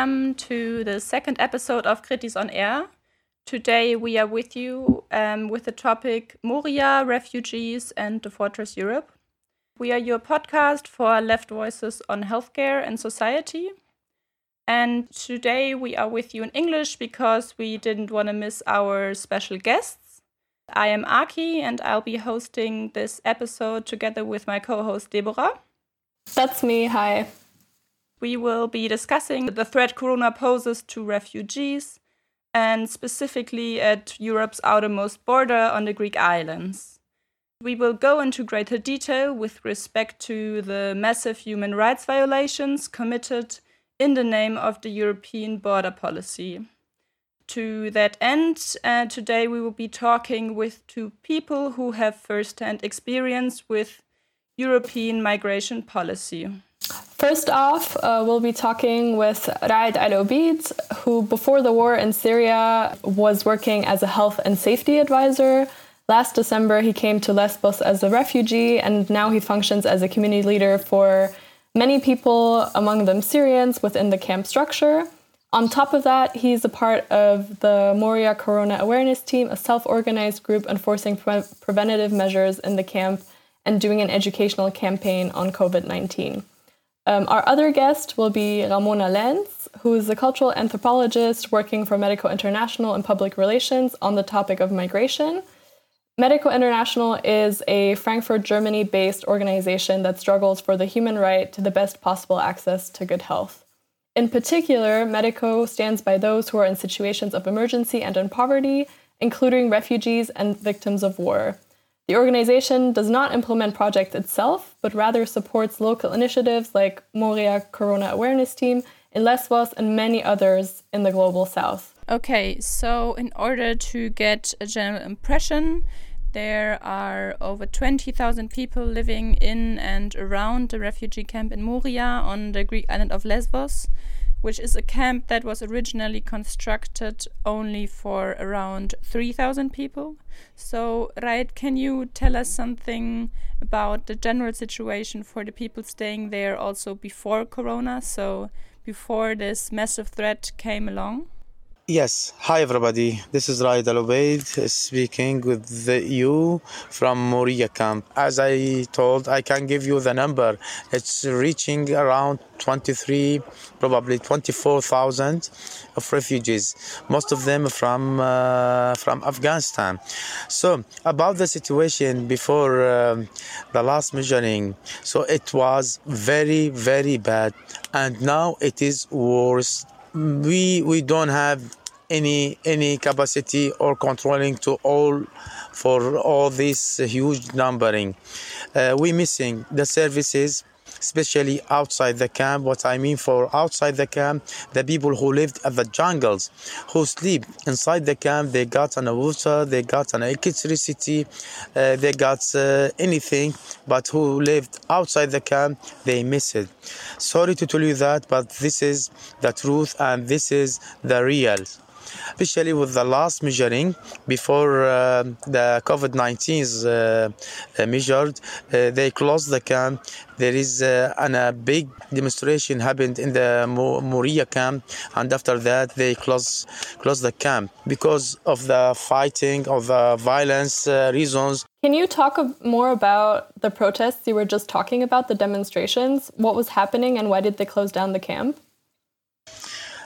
welcome to the second episode of Kritis on Air. Today we are with you um, with the topic Moria, refugees, and the Fortress Europe. We are your podcast for left voices on healthcare and society. And today we are with you in English because we didn't want to miss our special guests. I am Aki and I'll be hosting this episode together with my co host Deborah. That's me. Hi. We will be discussing the threat Corona poses to refugees and specifically at Europe's outermost border on the Greek islands. We will go into greater detail with respect to the massive human rights violations committed in the name of the European border policy. To that end, uh, today we will be talking with two people who have first hand experience with European migration policy. First off, uh, we'll be talking with Raed Al Obeid, who before the war in Syria was working as a health and safety advisor. Last December, he came to Lesbos as a refugee, and now he functions as a community leader for many people, among them Syrians, within the camp structure. On top of that, he's a part of the Moria Corona Awareness Team, a self organized group enforcing pre preventative measures in the camp and doing an educational campaign on COVID 19. Um, our other guest will be Ramona Lenz, who is a cultural anthropologist working for Medico International in public relations on the topic of migration. Medico International is a Frankfurt, Germany based organization that struggles for the human right to the best possible access to good health. In particular, Medico stands by those who are in situations of emergency and in poverty, including refugees and victims of war. The organization does not implement projects itself, but rather supports local initiatives like Moria Corona Awareness Team in Lesbos and many others in the global south. Okay, so in order to get a general impression, there are over 20,000 people living in and around the refugee camp in Moria on the Greek island of Lesbos, which is a camp that was originally constructed only for around 3,000 people. So, Raed, can you tell us something about the general situation for the people staying there also before Corona? So, before this massive threat came along? Yes, hi everybody. This is Raed Al Obeid speaking with you from Moria camp. As I told, I can give you the number. It's reaching around 23, probably 24,000 of refugees, most of them from uh, from Afghanistan. So about the situation before um, the last measuring, so it was very very bad, and now it is worse we we don't have any any capacity or controlling to all for all this huge numbering. Uh, we missing the services especially outside the camp. What I mean for outside the camp, the people who lived at the jungles, who sleep inside the camp, they got an water, they got an electricity, uh, they got uh, anything, but who lived outside the camp, they miss it. Sorry to tell you that, but this is the truth and this is the real especially with the last measuring before uh, the COVID-19 is uh, uh, measured. Uh, they closed the camp. There is uh, an, a big demonstration happened in the Moria camp, and after that they closed closed the camp because of the fighting, of the violence reasons. Can you talk more about the protests you were just talking about, the demonstrations? What was happening, and why did they close down the camp?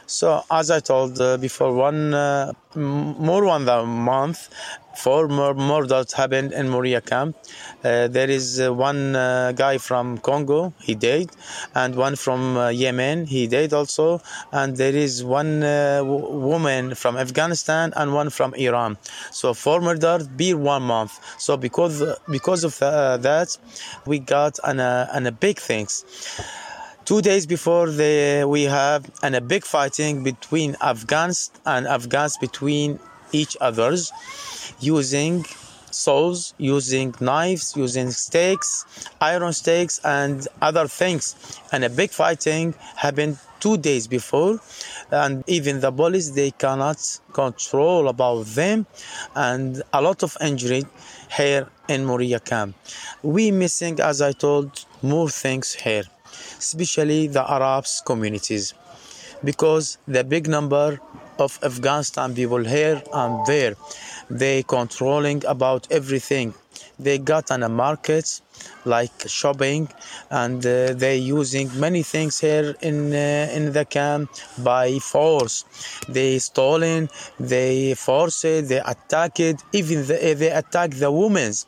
So as I told uh, before, one uh, more than a month, four more murders happened in Moria camp. Uh, there is uh, one uh, guy from Congo, he died, and one from uh, Yemen, he died also, and there is one woman from Afghanistan and one from Iran. So four murders be one month. So because because of that, we got an, an a big things. Two days before the, we have an, a big fighting between Afghans and Afghans between each others using saws, using knives, using stakes, iron stakes, and other things. And a big fighting happened two days before, and even the police they cannot control about them, and a lot of injury here in Moria camp. We missing, as I told, more things here especially the Arabs communities. because the big number of Afghanistan people here and there, they controlling about everything. They got on a market like shopping and uh, they using many things here in uh, in the camp by force they stolen they forced they attacked even the, they attack the women's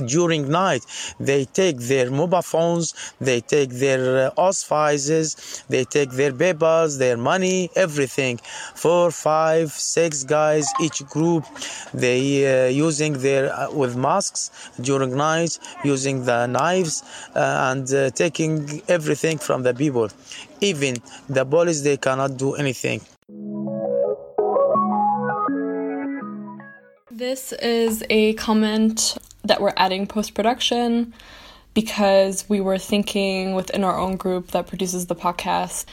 during night they take their mobile phones they take their uh, auspices they take their papers their money everything. Four five six guys each group they uh, using their uh, with masks during night using the knives uh, and uh, taking everything from the people. Even the police they cannot do anything. This is a comment that we're adding post production because we were thinking within our own group that produces the podcast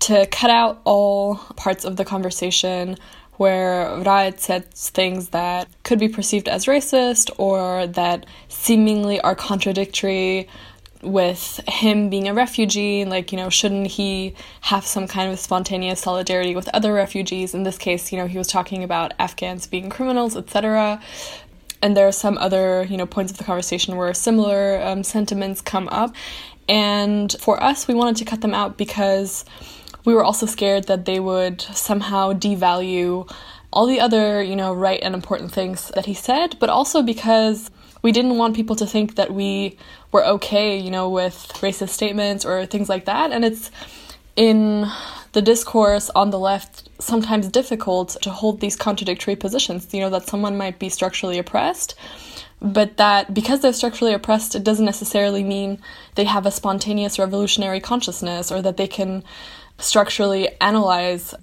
to cut out all parts of the conversation where Raed said things that could be perceived as racist or that seemingly are contradictory with him being a refugee like you know shouldn't he have some kind of spontaneous solidarity with other refugees? In this case you know he was talking about afghans being criminals etc and there are some other you know points of the conversation where similar um, sentiments come up. And for us we wanted to cut them out because we were also scared that they would somehow devalue all the other you know right and important things that he said but also because we didn't want people to think that we were okay you know with racist statements or things like that. And it's in the discourse on the left sometimes difficult to hold these contradictory positions. You know, that someone might be structurally oppressed, but that because they're structurally oppressed, it doesn't necessarily mean they have a spontaneous revolutionary consciousness or that they can structurally analyze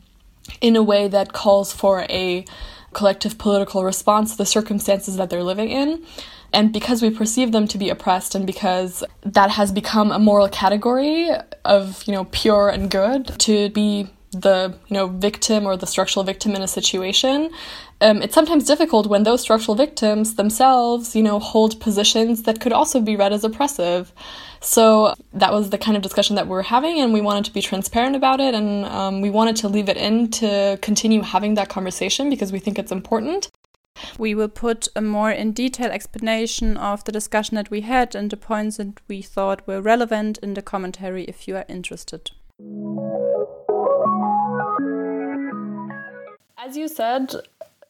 in a way that calls for a collective political response to the circumstances that they're living in. And because we perceive them to be oppressed and because that has become a moral category of, you know, pure and good to be the, you know, victim or the structural victim in a situation, um, it's sometimes difficult when those structural victims themselves, you know, hold positions that could also be read as oppressive. So that was the kind of discussion that we are having, and we wanted to be transparent about it, and um, we wanted to leave it in to continue having that conversation because we think it's important. We will put a more in detail explanation of the discussion that we had and the points that we thought were relevant in the commentary if you are interested. As you said,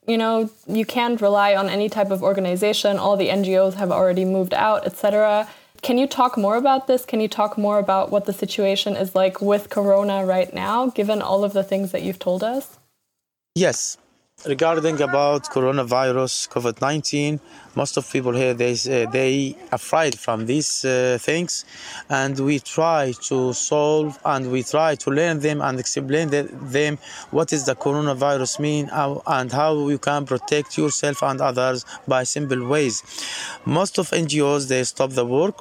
you know, you can't rely on any type of organization. All the NGOs have already moved out, etc. Can you talk more about this? Can you talk more about what the situation is like with Corona right now, given all of the things that you've told us? Yes, regarding about coronavirus covid-19 most of people here they uh, they afraid from these uh, things. And we try to solve and we try to learn them and explain them what is the coronavirus mean and how you can protect yourself and others by simple ways. Most of ngos they stop the work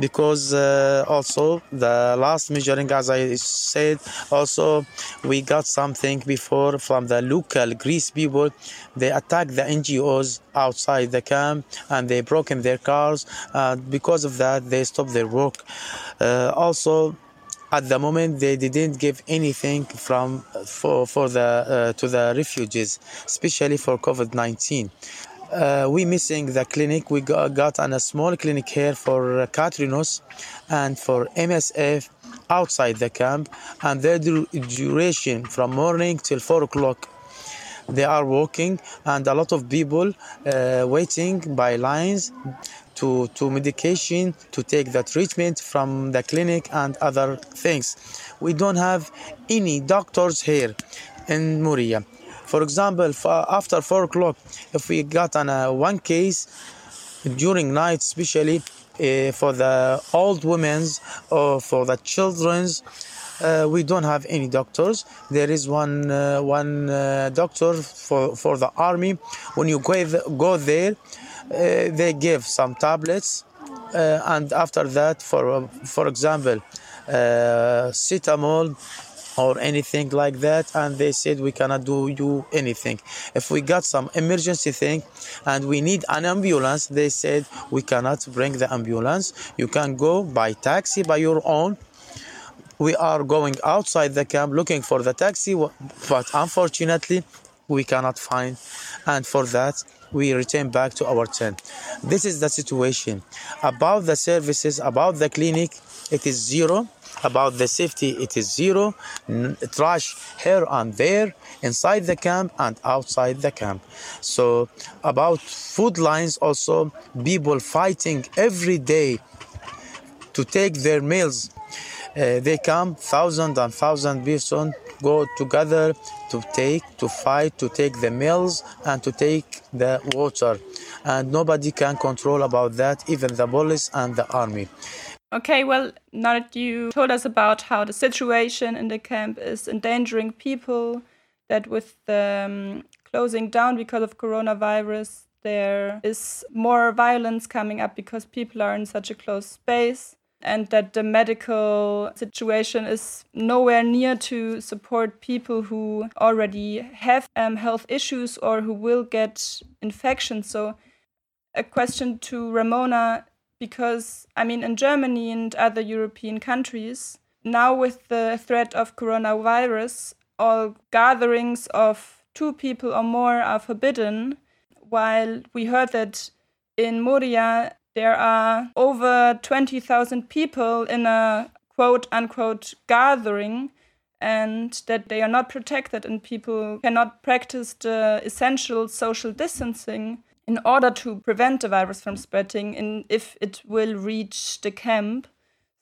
because uh, also the last measuring as i said also we got something before from the local greece people they attacked the ngos outside the camp and they broke in their cars. Uh, because of that, they stopped their work. Uh, also, at the moment they didn't give anything from for for the uh, to the refugees especially for covid-19 uh, we missing the clinic we got, got a small clinic here for Kitrinos and for msf outside the camp and their duration from morning till 4 o'clock they are walking and a lot of people uh, waiting by lines to, to medication to take the treatment from the clinic and other things. We don't have any doctors here in Moria. For example after four o'clock if we got on a one case during night especially uh, for the old women's or for the children's uh, we don't have any doctors. There is one uh, one uh, doctor for for the army. When you go go there, uh, they give some tablets, uh, and after that, for for example, cetamol or anything like that and they said we cannot do you anything if we got some emergency thing and we need an ambulance they said we cannot bring the ambulance you can go by taxi by your own we are going outside the camp looking for the taxi, but unfortunately, we cannot find. And for that, we return back to our tent. This is the situation. About the services, about the clinic, it is zero. About the safety, it is zero. Trash here and there, inside the camp and outside the camp. So, about food lines, also, people fighting every day to take their meals. Uh, they come thousand and thousand person go together to take to fight to take the mills and to take the water. And nobody can control about that even the police and the army. Okay well now that you told us about how the situation in the camp is endangering people that with the um, closing down because of coronavirus there is more violence coming up because people are in such a close space and that the medical situation is nowhere near to support people who already have um, health issues or who will get infections. So, a question to Ramona because, I mean, in Germany and other European countries, now with the threat of coronavirus, all gatherings of two people or more are forbidden. While we heard that in Moria, there are over 20,000 people in a quote unquote gathering and that they are not protected and people cannot practice the essential social distancing in order to prevent the virus from spreading and if it will reach the camp.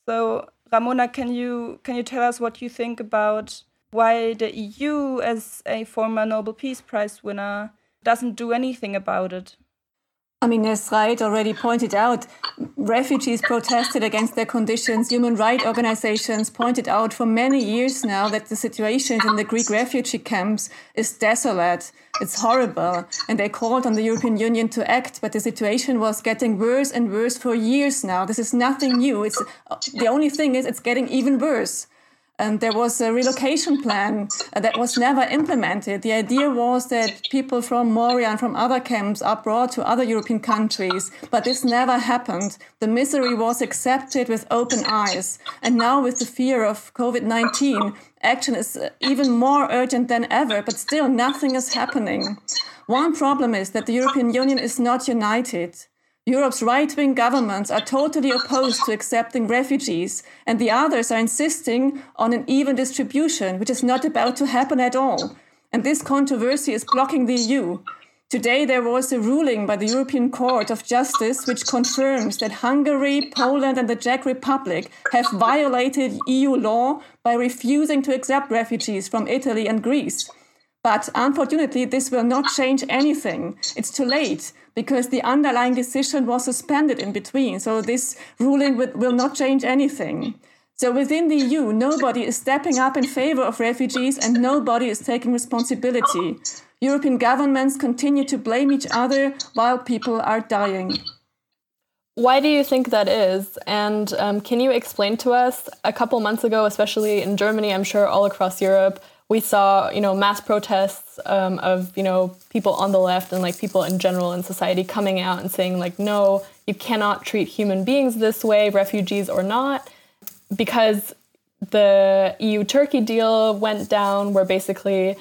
So ramona can you can you tell us what you think about why the eu as a former nobel peace prize winner doesn't do anything about it I mean, as Raed already pointed out, refugees protested against their conditions. Human rights organizations pointed out for many years now that the situation in the Greek refugee camps is desolate. It's horrible. And they called on the European Union to act, but the situation was getting worse and worse for years now. This is nothing new. It's, the only thing is it's getting even worse. And there was a relocation plan that was never implemented. The idea was that people from Moria and from other camps are brought to other European countries, but this never happened. The misery was accepted with open eyes. And now, with the fear of COVID 19, action is uh, even more urgent than ever, but still nothing is happening. One problem is that the European Union is not united. Europe's right wing governments are totally opposed to accepting refugees, and the others are insisting on an even distribution, which is not about to happen at all. And this controversy is blocking the EU. Today, there was a ruling by the European Court of Justice which confirms that Hungary, Poland, and the Czech Republic have violated EU law by refusing to accept refugees from Italy and Greece. But unfortunately, this will not change anything. It's too late because the underlying decision was suspended in between. So this ruling will not change anything. So within the EU, nobody is stepping up in favor of refugees and nobody is taking responsibility. European governments continue to blame each other while people are dying. Why do you think that is? And um, can you explain to us? A couple months ago, especially in Germany, I'm sure all across Europe, we saw you know mass protests um, of you know people on the left and like people in general in society coming out and saying like no you cannot treat human beings this way refugees or not because the EU Turkey deal went down where basically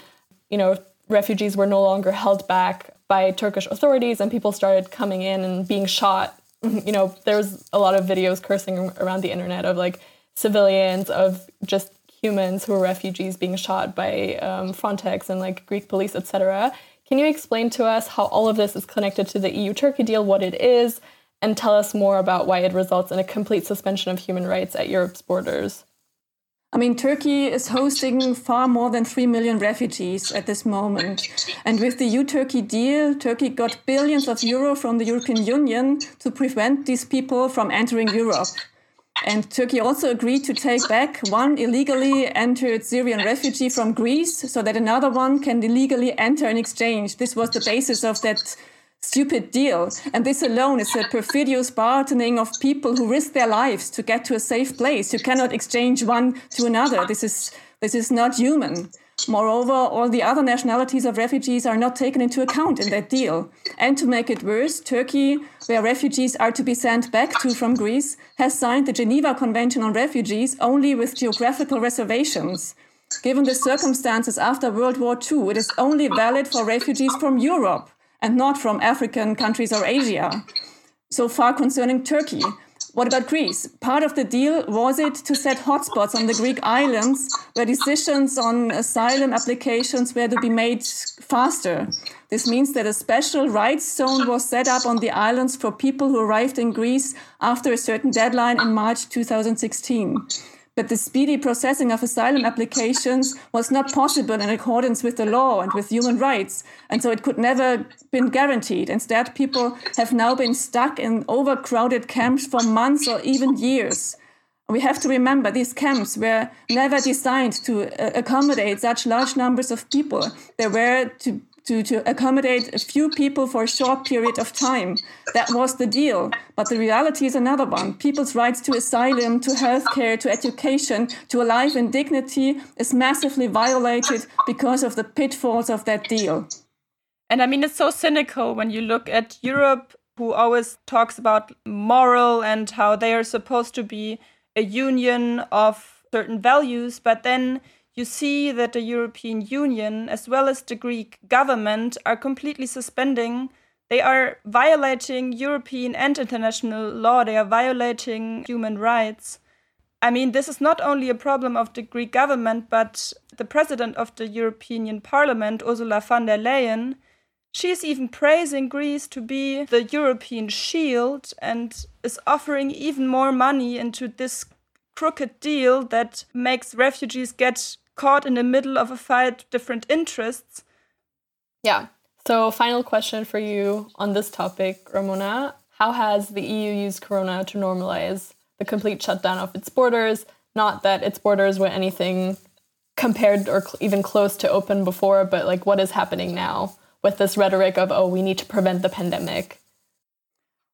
you know refugees were no longer held back by Turkish authorities and people started coming in and being shot. You know there was a lot of videos cursing around the internet of like civilians of just humans who are refugees being shot by um, Frontex and like Greek police, etc. Can you explain to us how all of this is connected to the EU Turkey deal, what it is, and tell us more about why it results in a complete suspension of human rights at Europe's borders? I mean, Turkey is hosting far more than 3 million refugees at this moment. And with the EU Turkey deal, Turkey got billions of euro from the European Union to prevent these people from entering Europe. And Turkey also agreed to take back one illegally entered Syrian refugee from Greece so that another one can illegally enter in exchange. This was the basis of that stupid deal. And this alone is a perfidious bartering of people who risk their lives to get to a safe place. You cannot exchange one to another. This is, this is not human. Moreover, all the other nationalities of refugees are not taken into account in that deal. And to make it worse, Turkey, where refugees are to be sent back to from Greece, has signed the Geneva Convention on Refugees only with geographical reservations. Given the circumstances after World War II, it is only valid for refugees from Europe and not from African countries or Asia. So far concerning Turkey, what about Greece? Part of the deal was it to set hotspots on the Greek islands where decisions on asylum applications were to be made faster. This means that a special rights zone was set up on the islands for people who arrived in Greece after a certain deadline in March 2016 but the speedy processing of asylum applications was not possible in accordance with the law and with human rights, and so it could never been guaranteed. Instead, people have now been stuck in overcrowded camps for months or even years. We have to remember these camps were never designed to uh, accommodate such large numbers of people. They were to to, to accommodate a few people for a short period of time. That was the deal. But the reality is another one. People's rights to asylum, to healthcare, to education, to a life in dignity is massively violated because of the pitfalls of that deal. And I mean, it's so cynical when you look at Europe, who always talks about moral and how they are supposed to be a union of certain values, but then you see that the European Union, as well as the Greek government, are completely suspending. They are violating European and international law. They are violating human rights. I mean, this is not only a problem of the Greek government, but the president of the European Parliament, Ursula von der Leyen, she is even praising Greece to be the European shield and is offering even more money into this crooked deal that makes refugees get caught in the middle of a fight different interests. Yeah. So, final question for you on this topic, Ramona. How has the EU used Corona to normalize the complete shutdown of its borders? Not that its borders were anything compared or cl even close to open before, but like what is happening now with this rhetoric of, oh, we need to prevent the pandemic?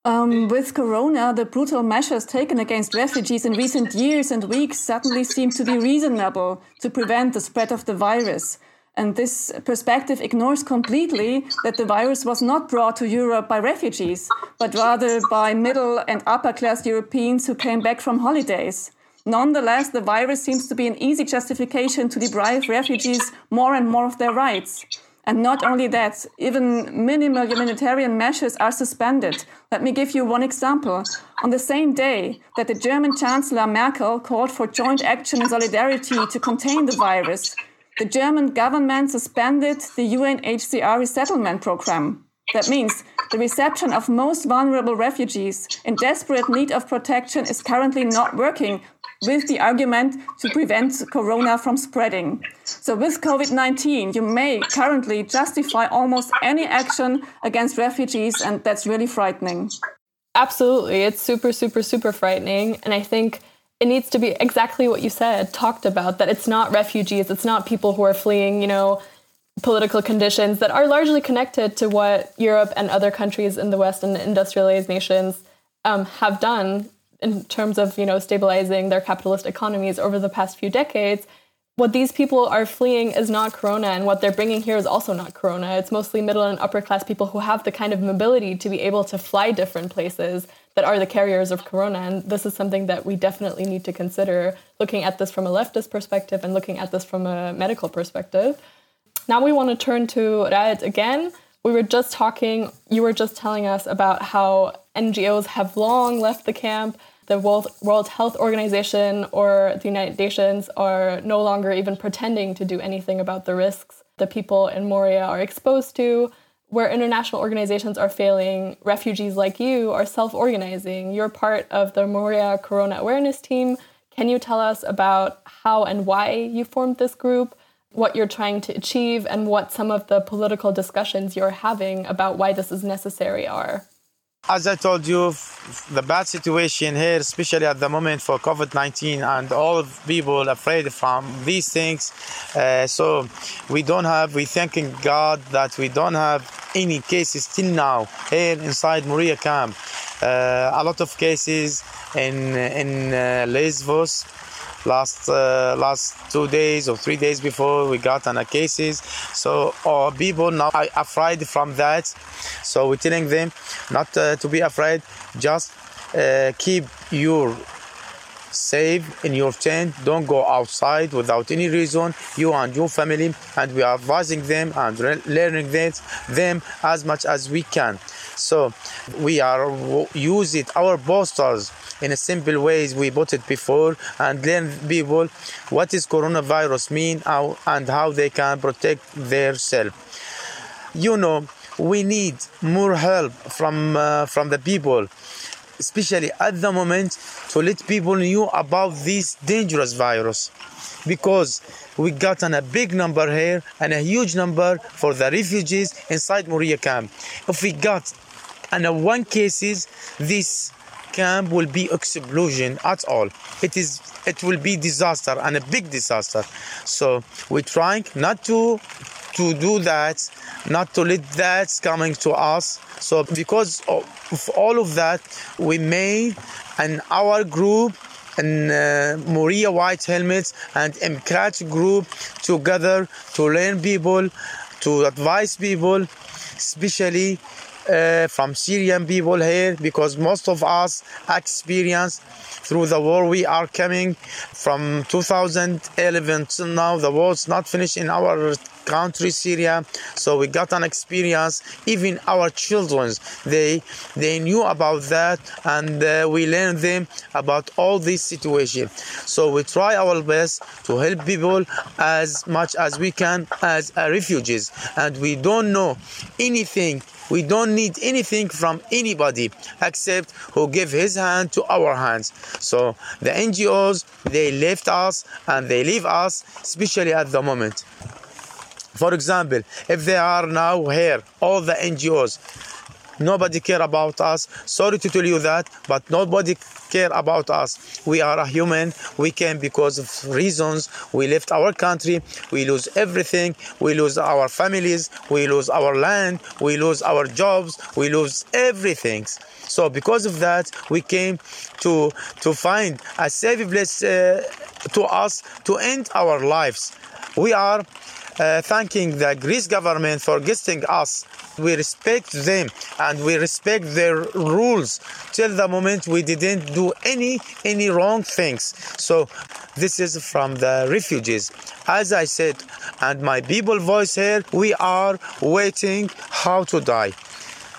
Um, with Corona, the brutal measures taken against refugees in recent years and weeks suddenly seem to be reasonable to prevent the spread of the virus. And this perspective ignores completely that the virus was not brought to Europe by refugees, but rather by middle and upper class Europeans who came back from holidays. Nonetheless, the virus seems to be an easy justification to deprive refugees more and more of their rights. And not only that, even minimal humanitarian measures are suspended. Let me give you one example. On the same day that the German Chancellor Merkel called for joint action and solidarity to contain the virus, the German government suspended the UNHCR resettlement program. That means the reception of most vulnerable refugees in desperate need of protection is currently not working with the argument to prevent corona from spreading. So, with COVID 19, you may currently justify almost any action against refugees, and that's really frightening. Absolutely. It's super, super, super frightening. And I think it needs to be exactly what you said, talked about that it's not refugees, it's not people who are fleeing, you know, political conditions that are largely connected to what Europe and other countries in the West and industrialized nations um, have done in terms of you know stabilizing their capitalist economies over the past few decades what these people are fleeing is not corona and what they're bringing here is also not corona. It's mostly middle and upper class people who have the kind of mobility to be able to fly different places that are the carriers of corona and this is something that we definitely need to consider looking at this from a leftist perspective and looking at this from a medical perspective. Now we want to turn to Raed again. We were just talking you were just telling us about how ngos have long left the camp the World, World Health Organization or the United Nations are no longer even pretending to do anything about the risks the people in Moria are exposed to. Where international organizations are failing, refugees like you are self organizing. You're part of the Moria Corona Awareness Team. Can you tell us about how and why you formed this group, what you're trying to achieve, and what some of the political discussions you're having about why this is necessary are? As I told you, the bad situation here, especially at the moment for COVID 19, and all people afraid from these things. Uh, so we don't have, we thanking God that we don't have any cases till now here inside Moria camp. Uh, a lot of cases in, in uh, Lesbos last uh, last two days or three days before we got on a cases. So our people now are afraid from that. So we're telling them not uh, to be afraid. Just uh, keep your safe in your tent don't go outside without any reason you and your family and we are advising them and learning them, them as much as we can so we are using our posters in a simple ways we put it before and learn people what is coronavirus mean how, and how they can protect themselves you know we need more help from uh, from the people especially at the moment to let people know about this dangerous virus because we got a big number here and a huge number for the refugees inside Moria camp. If we got and one cases, this camp will be explosion at all. It is it will be disaster and a big disaster. So we're trying not to to do that, not to let that coming to us. So because of all of that, we made an our group and uh, Moria White Helmets and MCAT group together to learn people, to advise people, especially uh, from Syrian people here because most of us experience through the war we are coming from 2011 till now. The war's not finished in our country syria so we got an experience. Even our children they they knew about that and uh, we learned them about all this situation. So we try our best to help people as much as we can as uh, refugees. And we don't know anything we don't need anything from anybody except who give his hand to our hands. So the NGOs, they left us and they leave us, especially at the moment. For example, if they are now here, all the NGOs, nobody care about us. Sorry to tell you that, but nobody care about us. We are a human. We came because of reasons. We left our country. We lose everything. We lose our families. We lose our land. We lose our jobs. We lose everything. So because of that, we came to to find a safe place uh, to us to end our lives. We are uh, thanking the Greece government for guesting us. We respect them and we respect their rules till the moment we didn't do any any wrong things. So this is from the refugees. As I said, and my people voice here, we are waiting how to die.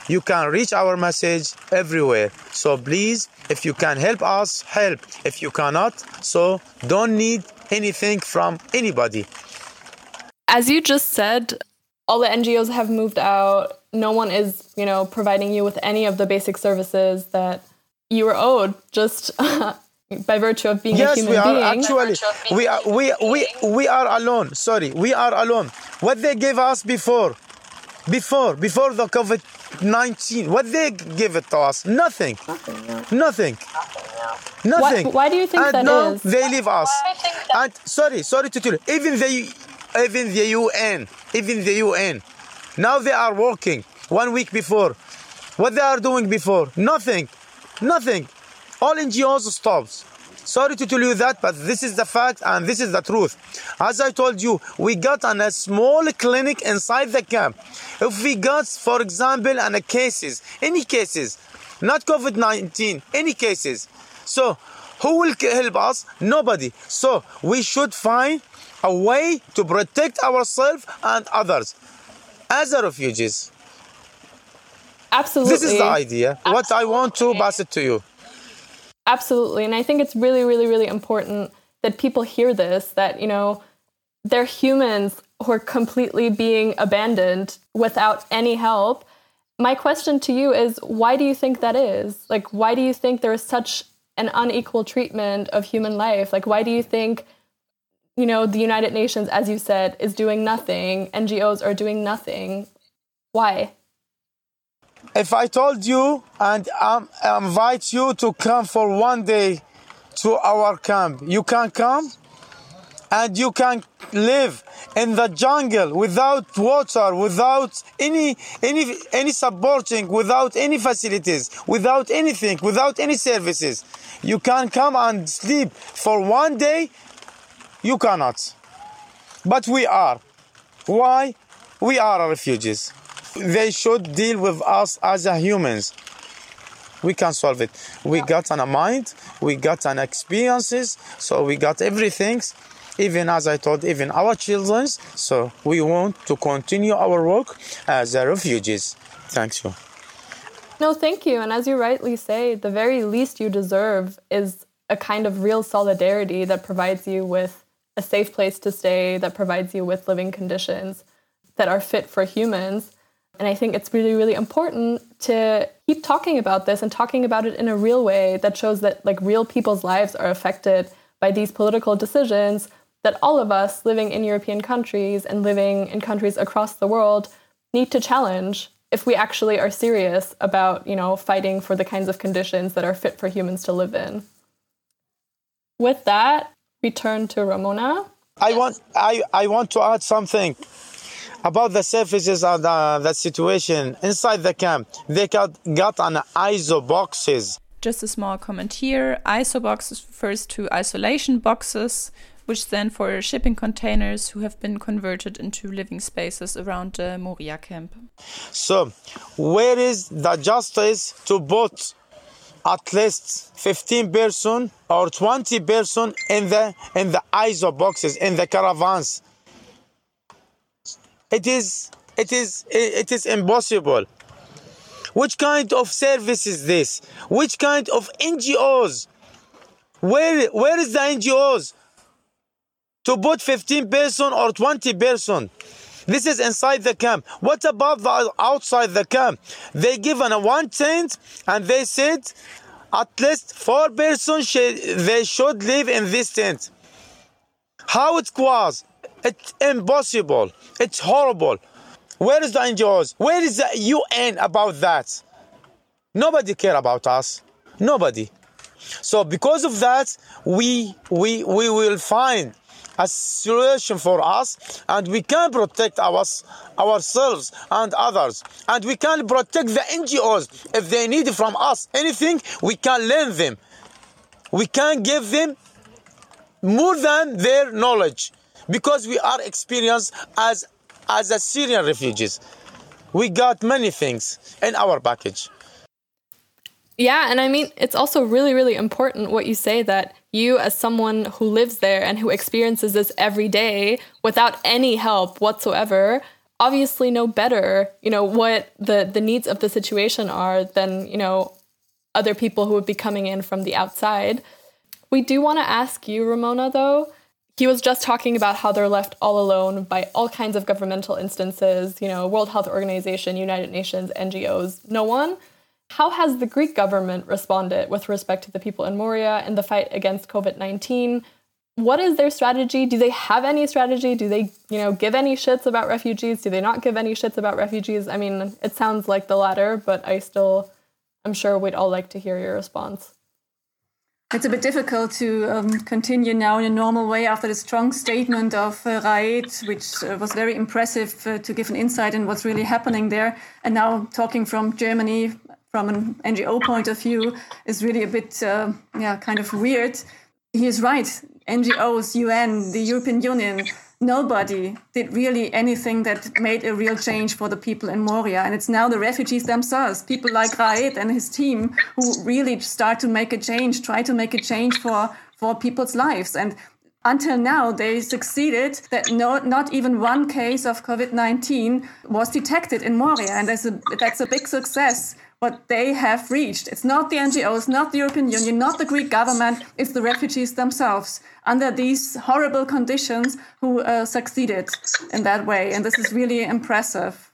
You can reach our message everywhere. So please, if you can help us, help. If you cannot, so don't need anything from anybody. As you just said, all the NGOs have moved out. No one is, you know, providing you with any of the basic services that you were owed just by virtue of being yes, a human we are being. actually we are we we we are alone. Sorry, we are alone. What they gave us before, before before the COVID nineteen, what they gave it to us? Nothing, nothing, nothing. Why, why do you think and that now is? they leave us. And sorry, sorry to tell you, even they even the UN, even the UN. Now they are working one week before. What they are doing before? Nothing, nothing. All NGOs stops. Sorry to tell you that, but this is the fact and this is the truth. As I told you, we got on a small clinic inside the camp. If we got, for example, on a cases, any cases, not COVID-19, any cases. So who will help us? Nobody. So we should find a way to protect ourselves and others as a refugees. Absolutely. This is the idea. Absolutely. What I want to pass it to you. Absolutely. And I think it's really, really, really important that people hear this that, you know, they're humans who are completely being abandoned without any help. My question to you is why do you think that is? Like, why do you think there is such an unequal treatment of human life? Like, why do you think you know, the United Nations, as you said, is doing nothing. NGOs are doing nothing. Why? If I told you and um, invite you to come for one day to our camp, you can come? and you can live in the jungle without water, without any any any supporting, without any facilities, without anything, without any services. You can come and sleep for one day. You cannot. But we are. Why? We are refugees. They should deal with us as a humans. We can solve it. We got an a mind, we got an experiences, so we got everything even as I told even our children. So we want to continue our work as a refugees. Thank you. No, thank you. And as you rightly say, the very least you deserve is a kind of real solidarity that provides you with a safe place to stay, that provides you with living conditions that are fit for humans. And I think it's really, really important to keep talking about this and talking about it in a real way that shows that like real people's lives are affected by these political decisions that all of us living in European countries and living in countries across the world need to challenge if we actually are serious about, you know, fighting for the kinds of conditions that are fit for humans to live in. With that, we turn to Ramona. I want I, I want to add something about the services of the, the situation inside the camp. They got, got an ISO boxes. Just a small comment here. ISO boxes refers to isolation boxes, which stand for shipping containers who have been converted into living spaces around the Moria camp. So, where is the justice to put at least 15 person or 20 person in the in the ISO boxes in the caravans? It is it is it is impossible. Which kind of service is this? Which kind of NGOs? Where where is the NGOs? to put 15 person or 20 person. This is inside the camp. What about the outside the camp? They given a one tent and they said at least four persons should, they should live in this tent. How it was? It's impossible. It's horrible. Where is the NGOs? Where is the UN about that? Nobody care about us. Nobody. So because of that, we we we will find a solution for us and we can protect our, ourselves and others. And we can protect the NGOs if they need from us anything we can lend them. We can give them more than their knowledge because we are experienced as as a Syrian refugees. We got many things in our package yeah, and I mean, it's also really, really important what you say that you, as someone who lives there and who experiences this every day without any help whatsoever, obviously know better, you know, what the, the needs of the situation are than, you know, other people who would be coming in from the outside. We do want to ask you, Ramona, though. He was just talking about how they're left all alone by all kinds of governmental instances, you know, World Health Organization, United Nations, NGOs, no one how has the Greek government responded with respect to the people in Moria and the fight against COVID 19? What is their strategy? Do they have any strategy? Do they, you know, give any shits about refugees? Do they not give any shits about refugees? I mean, it sounds like the latter, but I still, I'm sure we'd all like to hear your response. It's a bit difficult to um, continue now in a normal way after the strong statement of uh, Raed, which uh, was very impressive uh, to give an insight in what's really happening there. And now talking from Germany, from an NGO point of view is really a bit, uh, yeah, kind of weird. He is right. NGOs, UN, the European Union, nobody did really anything that made a real change for the people in Moria. And it's now the refugees themselves, people like Raed and his team, who really start to make a change, try to make a change for, for people's lives. And until now, they succeeded that no, not even one case of COVID 19 was detected in Moria. And that's a, that's a big success what they have reached. It's not the NGOs, not the European Union, not the Greek government, it's the refugees themselves under these horrible conditions who uh, succeeded in that way. And this is really impressive.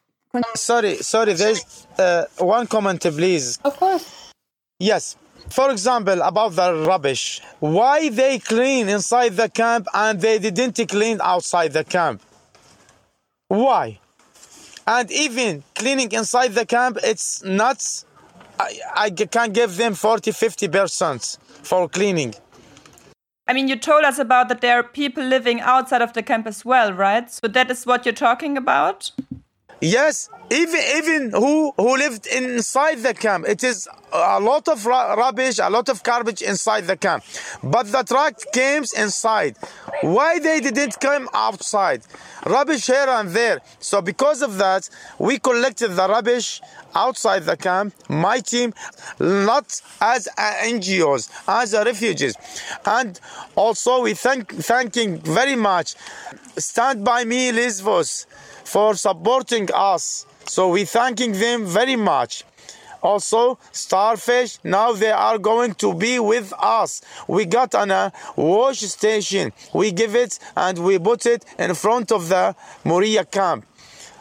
Sorry, sorry, there's uh, one comment, please. Of course. Yes. For example, about the rubbish. Why they clean inside the camp and they didn't clean outside the camp? Why? And even cleaning inside the camp it's nuts i, I can give them 40 50 percent for cleaning I mean, you told us about that there are people living outside of the camp as well, right? So that is what you're talking about? Yes, even even who who lived inside the camp. It is a lot of rubbish, a lot of garbage inside the camp. But the truck came inside. Why they didn't come outside? Rubbish here and there. So because of that, we collected the rubbish outside the camp. My team, not as uh, NGOs, as refugees, and also we thank thanking very much. Stand by me, Lesvos for supporting us. So we thanking them very much. Also, Starfish, now they are going to be with us. We got on a wash station. We give it and we put it in front of the Moria camp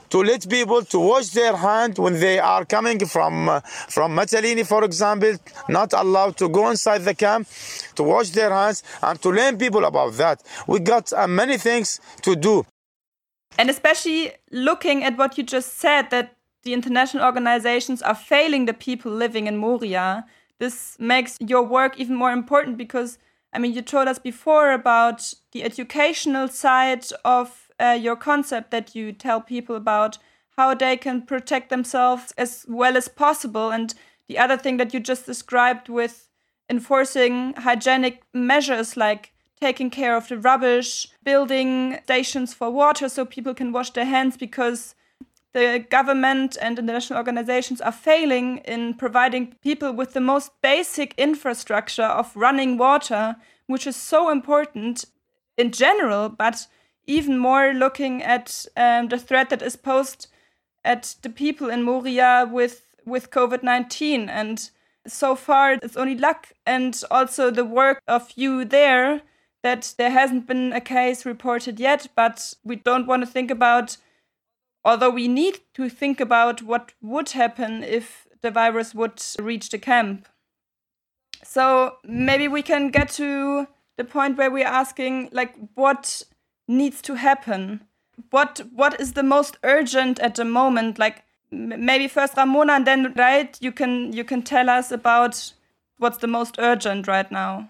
to let people to wash their hand when they are coming from uh, from Mytilini, for example, not allowed to go inside the camp to wash their hands and to learn people about that. We got uh, many things to do. And especially looking at what you just said, that the international organizations are failing the people living in Moria, this makes your work even more important because, I mean, you told us before about the educational side of uh, your concept that you tell people about how they can protect themselves as well as possible. And the other thing that you just described with enforcing hygienic measures like taking care of the rubbish, building stations for water so people can wash their hands because the government and international organizations are failing in providing people with the most basic infrastructure of running water, which is so important in general, but even more looking at um, the threat that is posed at the people in Moria with, with COVID 19. And so far, it's only luck and also the work of you there that there hasn't been a case reported yet, but we don't want to think about, although we need to think about what would happen if the virus would reach the camp. So maybe we can get to the point where we're asking, like, what needs to happen? What what is the most urgent at the moment? Like, maybe first Ramona, and then right, you can you can tell us about what's the most urgent right now.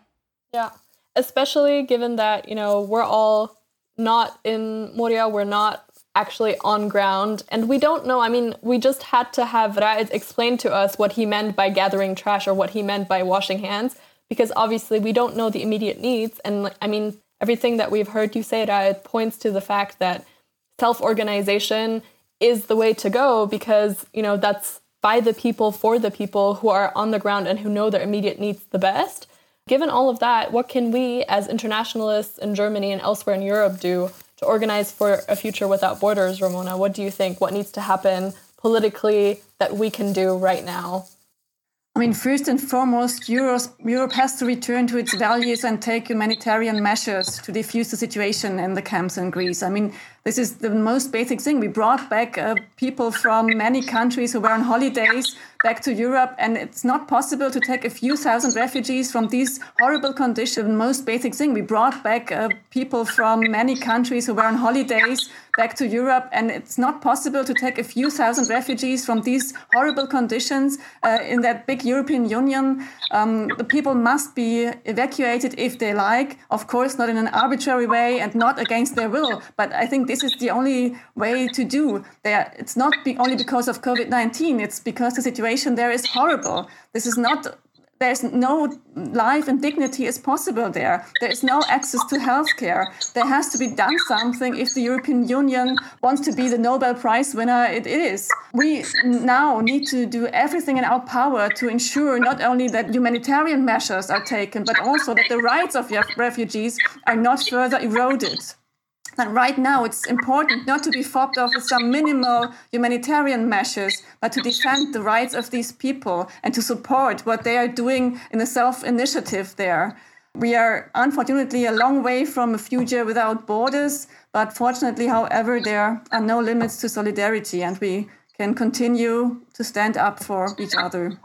Yeah especially given that, you know, we're all not in Moria, we're not actually on ground, and we don't know. I mean, we just had to have Raed explain to us what he meant by gathering trash or what he meant by washing hands, because obviously we don't know the immediate needs. And I mean, everything that we've heard you say, Raed, points to the fact that self organization is the way to go because, you know, that's by the people for the people who are on the ground and who know their immediate needs the best. Given all of that, what can we as internationalists in Germany and elsewhere in Europe do to organize for a future without borders, Ramona? What do you think? What needs to happen politically that we can do right now? I mean, first and foremost, Europe has to return to its values and take humanitarian measures to defuse the situation in the camps in Greece. I mean, this is the most basic thing. We brought back uh, people from many countries who were on holidays back to Europe, and it's not possible to take a few thousand refugees from these horrible conditions. The most basic thing. We brought back uh, people from many countries who were on holidays back to Europe, and it's not possible to take a few thousand refugees from these horrible conditions uh, in that big European Union. Um, the people must be evacuated if they like, of course, not in an arbitrary way and not against their will. But I think this is the only way to do. There, it's not be only because of COVID 19, it's because the situation there is horrible. This is not there's no life and dignity is possible there. There is no access to healthcare. There has to be done something if the European Union wants to be the Nobel Prize winner it is. We now need to do everything in our power to ensure not only that humanitarian measures are taken, but also that the rights of refugees are not further eroded. And right now, it's important not to be fobbed off with some minimal humanitarian measures, but to defend the rights of these people and to support what they are doing in the self initiative there. We are unfortunately a long way from a future without borders, but fortunately, however, there are no limits to solidarity, and we can continue to stand up for each other.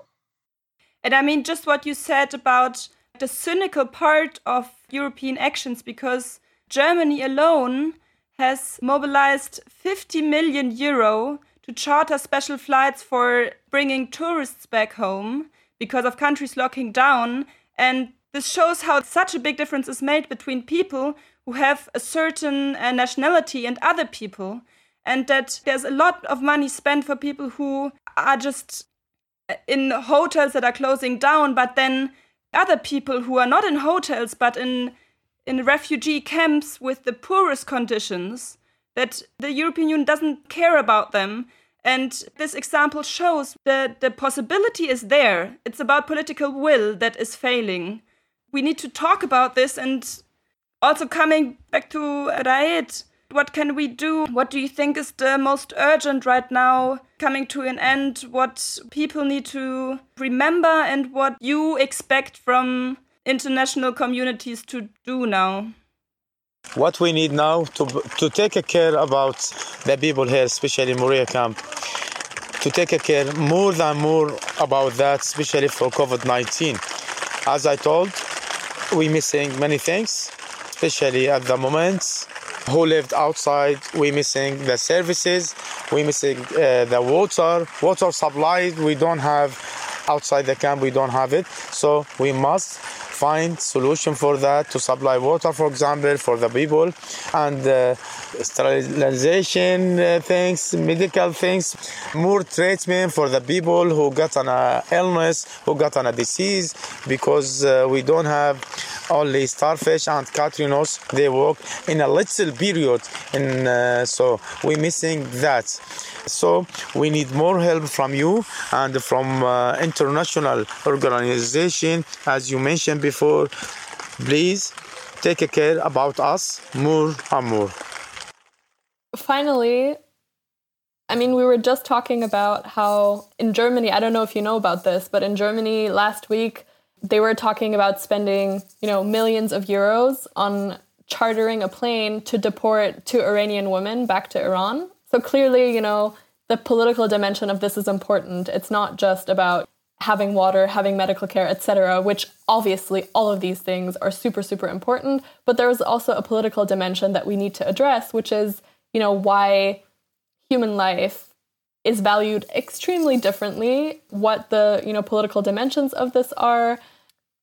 And I mean, just what you said about the cynical part of European actions, because Germany alone has mobilized 50 million euro to charter special flights for bringing tourists back home because of countries locking down. And This shows how such a big difference is made between people who have a certain uh, nationality and other people, and that there's a lot of money spent for people who are just uh, in hotels that are closing down, but then other people who are not in hotels but in in refugee camps with the poorest conditions that the European Union doesn't care about them. And this example shows that the possibility is there. It's about political will that is failing. We need to talk about this and also coming back to Raed, what can we do? What do you think is the most urgent right now coming to an end? What people need to remember and what you expect from international communities to do now? What we need now to to take care about the people here, especially in Moria camp, to take a care more than more about that, especially for COVID-19. As I told, we missing many things, especially at the moment. Who lived outside? We missing the services. We missing uh, the water, water supply. We don't have outside the camp. We don't have it, so we must find solution for that to supply water for example for the people and uh, sterilization uh, things medical things more treatment for the people who got an uh, illness who got an a disease because uh, we don't have only starfish and Kitrinos they work in a little period and uh, so we're missing that so we need more help from you and from uh, international organization, as you mentioned before. Please take care about us more and more. Finally, I mean, we were just talking about how in Germany, I don't know if you know about this, but in Germany last week, they were talking about spending, you know, millions of euros on chartering a plane to deport two Iranian women back to Iran. So clearly, you know, the political dimension of this is important. It's not just about having water, having medical care, etc., which obviously all of these things are super super important, but there is also a political dimension that we need to address, which is, you know, why human life is valued extremely differently, what the, you know, political dimensions of this are.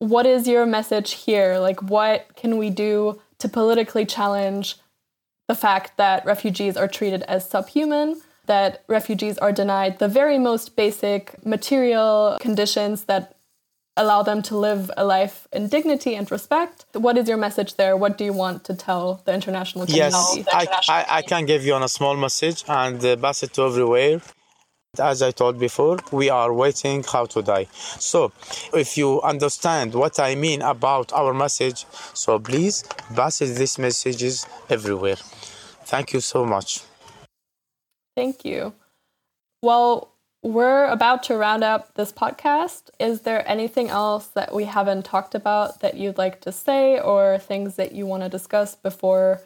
What is your message here? Like what can we do to politically challenge the fact that refugees are treated as subhuman, that refugees are denied the very most basic material conditions that allow them to live a life in dignity and respect. What is your message there? What do you want to tell the international community? Yes, I, I, I can give you on a small message and uh, pass it to everywhere. As I told before, we are waiting how to die. So, if you understand what I mean about our message, so please pass these messages everywhere. Thank you so much. Thank you. Well, we're about to round up this podcast. Is there anything else that we haven't talked about that you'd like to say or things that you want to discuss before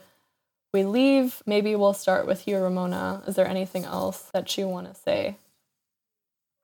we leave? Maybe we'll start with you, Ramona. Is there anything else that you want to say?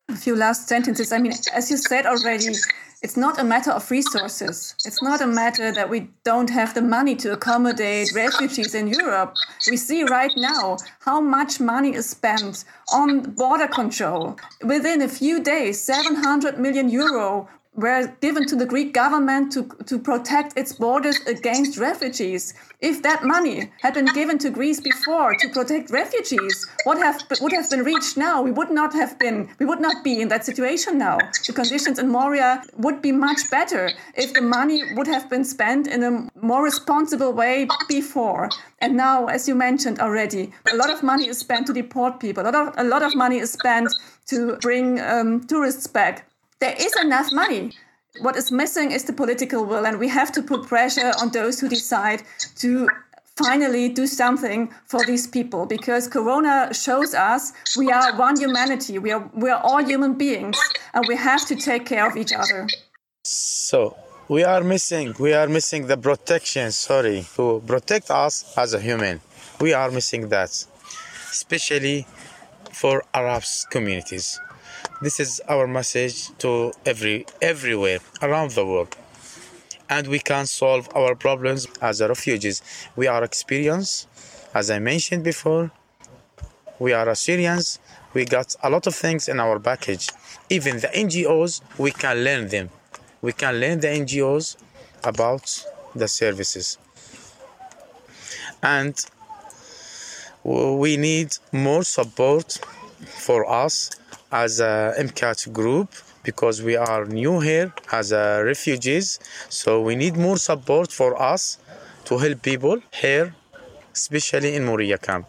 A few last sentences. I mean, as you said already, it's not a matter of resources. It's not a matter that we don't have the money to accommodate refugees in Europe. We see right now how much money is spent on border control. Within a few days, 700 million euro were given to the Greek government to, to protect its borders against refugees. If that money had been given to Greece before to protect refugees, what have would have been reached now? We would not have been we would not be in that situation now. The conditions in Moria would be much better if the money would have been spent in a more responsible way before. And now, as you mentioned already, a lot of money is spent to deport people. A lot of, a lot of money is spent to bring um, tourists back there is enough money. What is missing is the political will, and we have to put pressure on those who decide to finally do something for these people because corona shows us we are one humanity. We are we are all human beings and we have to take care of each other. So we are missing we are missing the protection sorry to protect us as a human. We are missing that especially for arabs communities this is our message to every everywhere around the world. And we can solve our problems as refugees. We are experienced, as I mentioned before. We are Assyrians. We got a lot of things in our package. Even the NGOs, we can learn them. We can learn the NGOs about the services. And we need more support for us as a MCAT group because we are new here as refugees. So we need more support for us to help people here, especially in Moria camp.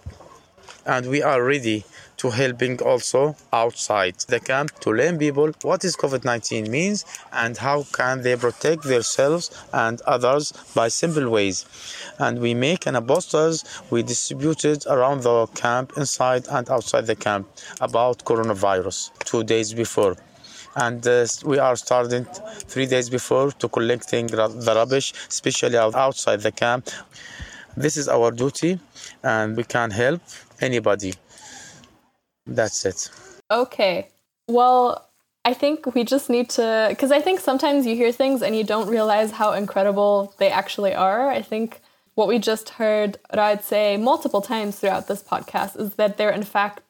And we are ready to helping also outside the camp to learn people what is COVID-19 means and how can they protect themselves and others by simple ways. And we make an posters we distributed around the camp inside and outside the camp about coronavirus two days before. And uh, we are starting three days before to collecting the rubbish especially outside the camp. This is our duty and we can help anybody that's it. Okay. Well, I think we just need to, because I think sometimes you hear things and you don't realize how incredible they actually are. I think what we just heard Raed say multiple times throughout this podcast is that they're in fact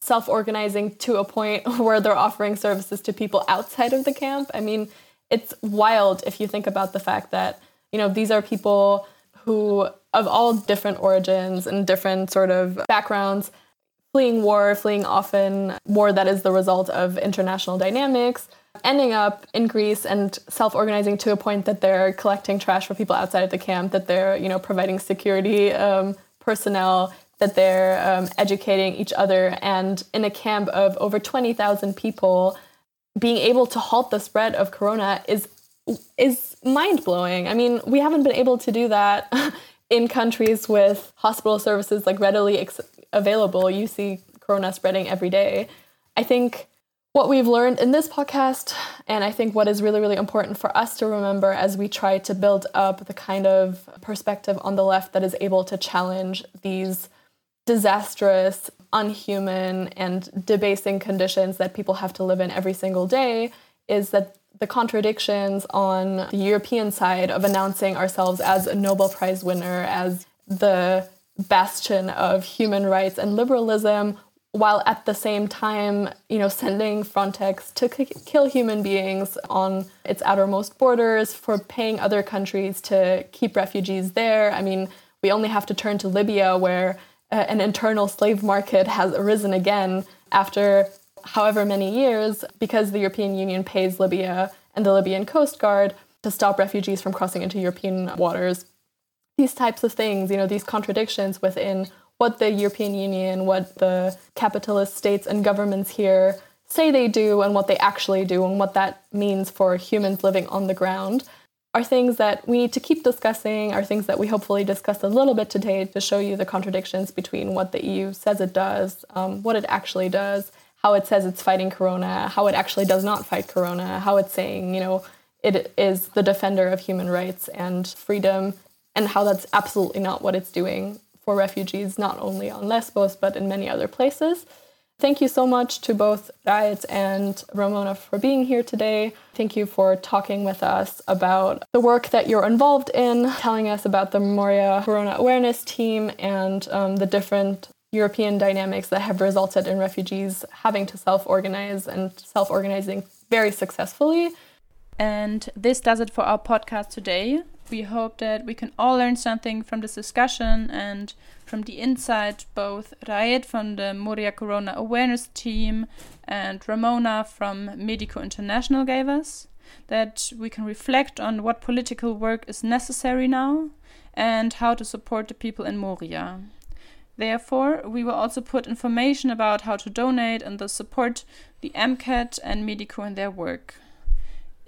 self organizing to a point where they're offering services to people outside of the camp. I mean, it's wild if you think about the fact that, you know, these are people who, of all different origins and different sort of backgrounds, fleeing war, fleeing often war that is the result of international dynamics, ending up in Greece and self-organizing to a point that they're collecting trash for people outside of the camp, that they're you know providing security um, personnel, that they're um, educating each other, and in a camp of over twenty thousand people, being able to halt the spread of corona is is mind blowing. I mean, we haven't been able to do that. in countries with hospital services like readily available, you see corona spreading every day. I think what we've learned in this podcast, and I think what is really, really important for us to remember as we try to build up the kind of perspective on the left that is able to challenge these disastrous, unhuman, and debasing conditions that people have to live in every single day, is that the contradictions on the European side of announcing ourselves as a Nobel Prize winner, as the bastion of human rights and liberalism while at the same time, you know, sending Frontex to kill human beings on its outermost borders, for paying other countries to keep refugees there. I mean, we only have to turn to Libya, where uh, an internal slave market has arisen again after however many years, because the European Union pays Libya and the Libyan Coast Guard to stop refugees from crossing into European waters these types of things, you know, these contradictions within what the European Union, what the capitalist states and governments here say they do and what they actually do and what that means for humans living on the ground are things that we need to keep discussing, are things that we hopefully discussed a little bit today to show you the contradictions between what the EU says it does, um, what it actually does, how it says it's fighting corona, how it actually does not fight corona, how it's saying, you know, it is the defender of human rights and freedom and how that's absolutely not what it's doing for refugees, not only on Lesbos, but in many other places. Thank you so much to both Raed and Ramona for being here today. Thank you for talking with us about the work that you're involved in, telling us about the Moria Corona Awareness Team and um, the different European dynamics that have resulted in refugees having to self organize and self organizing very successfully. And this does it for our podcast today. We hope that we can all learn something from this discussion and from the insight both Raed from the Moria Corona Awareness Team and Ramona from Medico International gave us. That we can reflect on what political work is necessary now and how to support the people in Moria. Therefore, we will also put information about how to donate and thus support the MCAT and Medico in their work.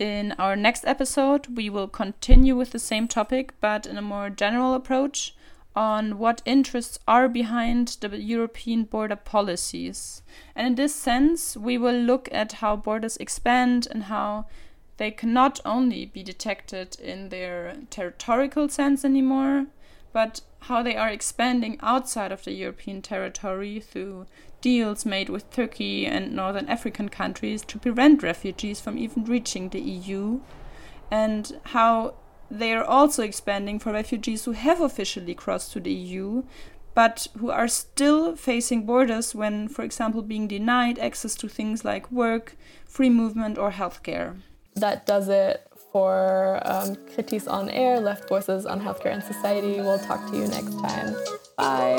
In our next episode, we will continue with the same topic, but in a more general approach on what interests are behind the European border policies. And in this sense, we will look at how borders expand and how they cannot only be detected in their territorial sense anymore, but how they are expanding outside of the European territory through deals made with Turkey and northern African countries to prevent refugees from even reaching the EU, and how they are also expanding for refugees who have officially crossed to the EU, but who are still facing borders when, for example, being denied access to things like work, free movement, or healthcare. That does it for um, Kritis on Air, Left Voices on Healthcare and Society. We'll talk to you next time. Bye.